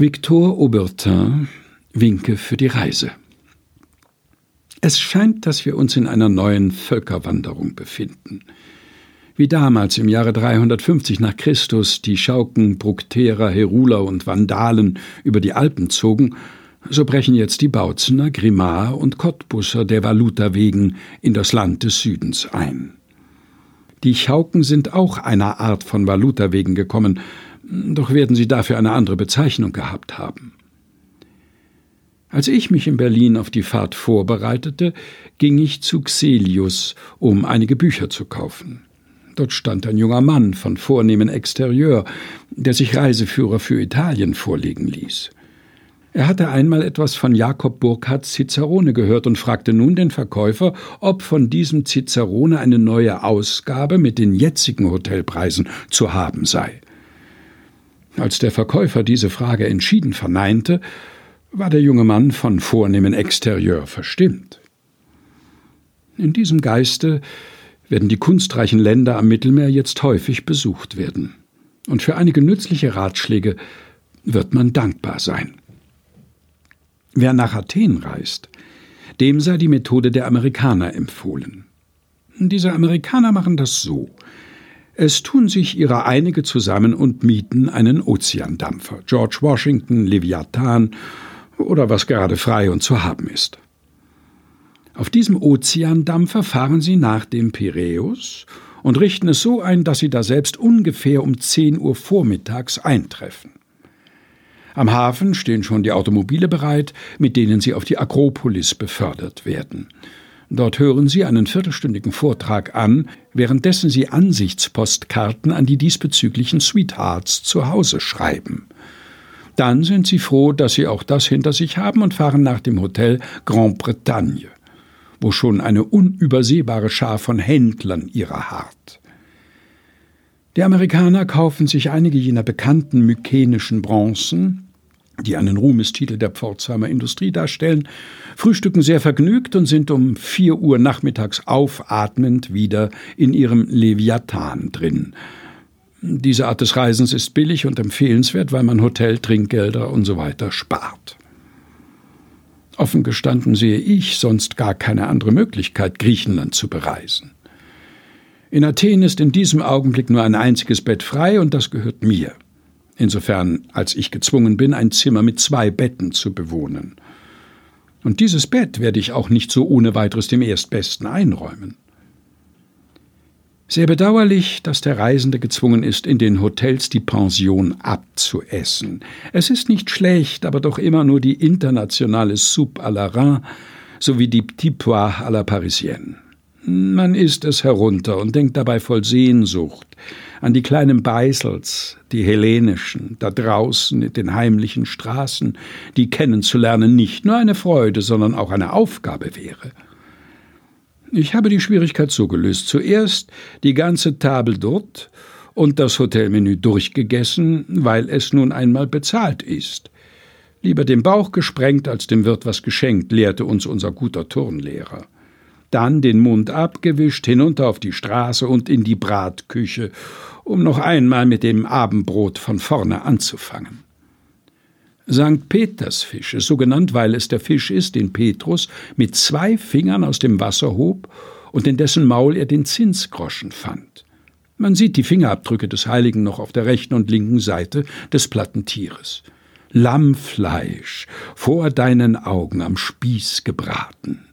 Victor Aubertin Winke für die Reise. Es scheint, dass wir uns in einer neuen Völkerwanderung befinden. Wie damals im Jahre 350 nach Christus die Schauken, Brukterer, Heruler und Vandalen über die Alpen zogen, so brechen jetzt die Bautzener, Grimar und Cottbusser der Valuta wegen in das Land des Südens ein. Die Chauken sind auch einer Art von Valuta wegen gekommen, doch werden sie dafür eine andere Bezeichnung gehabt haben. Als ich mich in Berlin auf die Fahrt vorbereitete, ging ich zu Xelius, um einige Bücher zu kaufen. Dort stand ein junger Mann von vornehmem Exterieur, der sich Reiseführer für Italien vorlegen ließ. Er hatte einmal etwas von Jakob Burckhardts Cicerone gehört und fragte nun den Verkäufer, ob von diesem Cicerone eine neue Ausgabe mit den jetzigen Hotelpreisen zu haben sei. Als der Verkäufer diese Frage entschieden verneinte, war der junge Mann von vornehmen Exterieur verstimmt. In diesem Geiste werden die kunstreichen Länder am Mittelmeer jetzt häufig besucht werden. Und für einige nützliche Ratschläge wird man dankbar sein. Wer nach Athen reist, dem sei die Methode der Amerikaner empfohlen. Diese Amerikaner machen das so. Es tun sich ihrer einige zusammen und mieten einen Ozeandampfer, George Washington, Leviathan oder was gerade frei und zu haben ist. Auf diesem Ozeandampfer fahren sie nach dem Piräus und richten es so ein, dass sie da selbst ungefähr um 10 Uhr vormittags eintreffen. Am Hafen stehen schon die Automobile bereit, mit denen sie auf die Akropolis befördert werden. Dort hören Sie einen viertelstündigen Vortrag an, währenddessen Sie Ansichtspostkarten an die diesbezüglichen Sweethearts zu Hause schreiben. Dann sind Sie froh, dass Sie auch das hinter sich haben und fahren nach dem Hotel Grand Bretagne, wo schon eine unübersehbare Schar von Händlern ihrer harrt. Die Amerikaner kaufen sich einige jener bekannten mykenischen Bronzen, die einen Ruhmestitel der Pforzheimer Industrie darstellen, frühstücken sehr vergnügt und sind um vier Uhr nachmittags aufatmend wieder in ihrem Leviathan drin. Diese Art des Reisens ist billig und empfehlenswert, weil man Hotel, Trinkgelder und so weiter spart. Offen gestanden sehe ich sonst gar keine andere Möglichkeit, Griechenland zu bereisen. In Athen ist in diesem Augenblick nur ein einziges Bett frei und das gehört mir insofern als ich gezwungen bin, ein Zimmer mit zwei Betten zu bewohnen. Und dieses Bett werde ich auch nicht so ohne weiteres dem Erstbesten einräumen. Sehr bedauerlich, dass der Reisende gezwungen ist, in den Hotels die Pension abzuessen. Es ist nicht schlecht, aber doch immer nur die internationale Soupe à la Reine sowie die Petit Pois à la Parisienne. Man isst es herunter und denkt dabei voll Sehnsucht an die kleinen Beisels, die hellenischen, da draußen in den heimlichen Straßen, die kennenzulernen nicht nur eine Freude, sondern auch eine Aufgabe wäre. Ich habe die Schwierigkeit so gelöst. Zuerst die ganze Table dort und das Hotelmenü durchgegessen, weil es nun einmal bezahlt ist. Lieber den Bauch gesprengt als dem Wirt was geschenkt, lehrte uns unser guter Turnlehrer dann den Mund abgewischt, hinunter auf die Straße und in die Bratküche, um noch einmal mit dem Abendbrot von vorne anzufangen. St. Petersfische, so genannt, weil es der Fisch ist, den Petrus mit zwei Fingern aus dem Wasser hob und in dessen Maul er den Zinsgroschen fand. Man sieht die Fingerabdrücke des Heiligen noch auf der rechten und linken Seite des platten Tieres. Lammfleisch, vor deinen Augen am Spieß gebraten.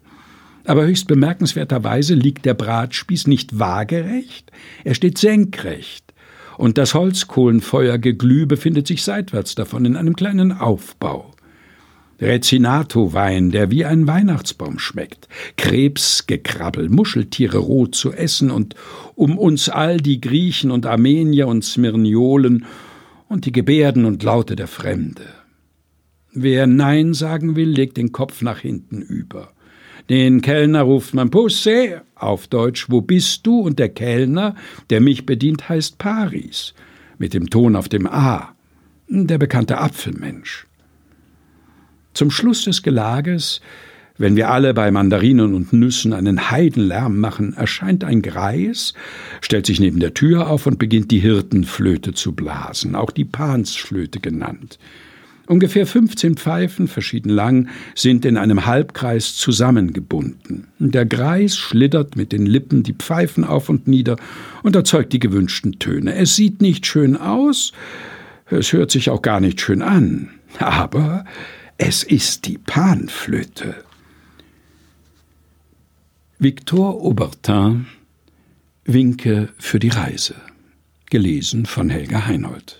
Aber höchst bemerkenswerterweise liegt der Bratspieß nicht waagerecht, er steht senkrecht, und das Holzkohlenfeuergeglüh befindet sich seitwärts davon in einem kleinen Aufbau. Rezinato-Wein, der wie ein Weihnachtsbaum schmeckt, Krebsgekrabbel, Muscheltiere roh zu essen und um uns all die Griechen und Armenier und Smyrniolen und die Gebärden und Laute der Fremde. Wer Nein sagen will, legt den Kopf nach hinten über. Den Kellner ruft man Pusse, auf Deutsch, wo bist du? Und der Kellner, der mich bedient, heißt Paris, mit dem Ton auf dem A, der bekannte Apfelmensch. Zum Schluss des Gelages, wenn wir alle bei Mandarinen und Nüssen einen Heidenlärm machen, erscheint ein Greis, stellt sich neben der Tür auf und beginnt die Hirtenflöte zu blasen, auch die Pansflöte genannt. Ungefähr 15 Pfeifen, verschieden lang, sind in einem Halbkreis zusammengebunden. Der Greis schlittert mit den Lippen die Pfeifen auf und nieder und erzeugt die gewünschten Töne. Es sieht nicht schön aus, es hört sich auch gar nicht schön an, aber es ist die Panflöte. Victor Aubertin Winke für die Reise. Gelesen von Helga Heinold.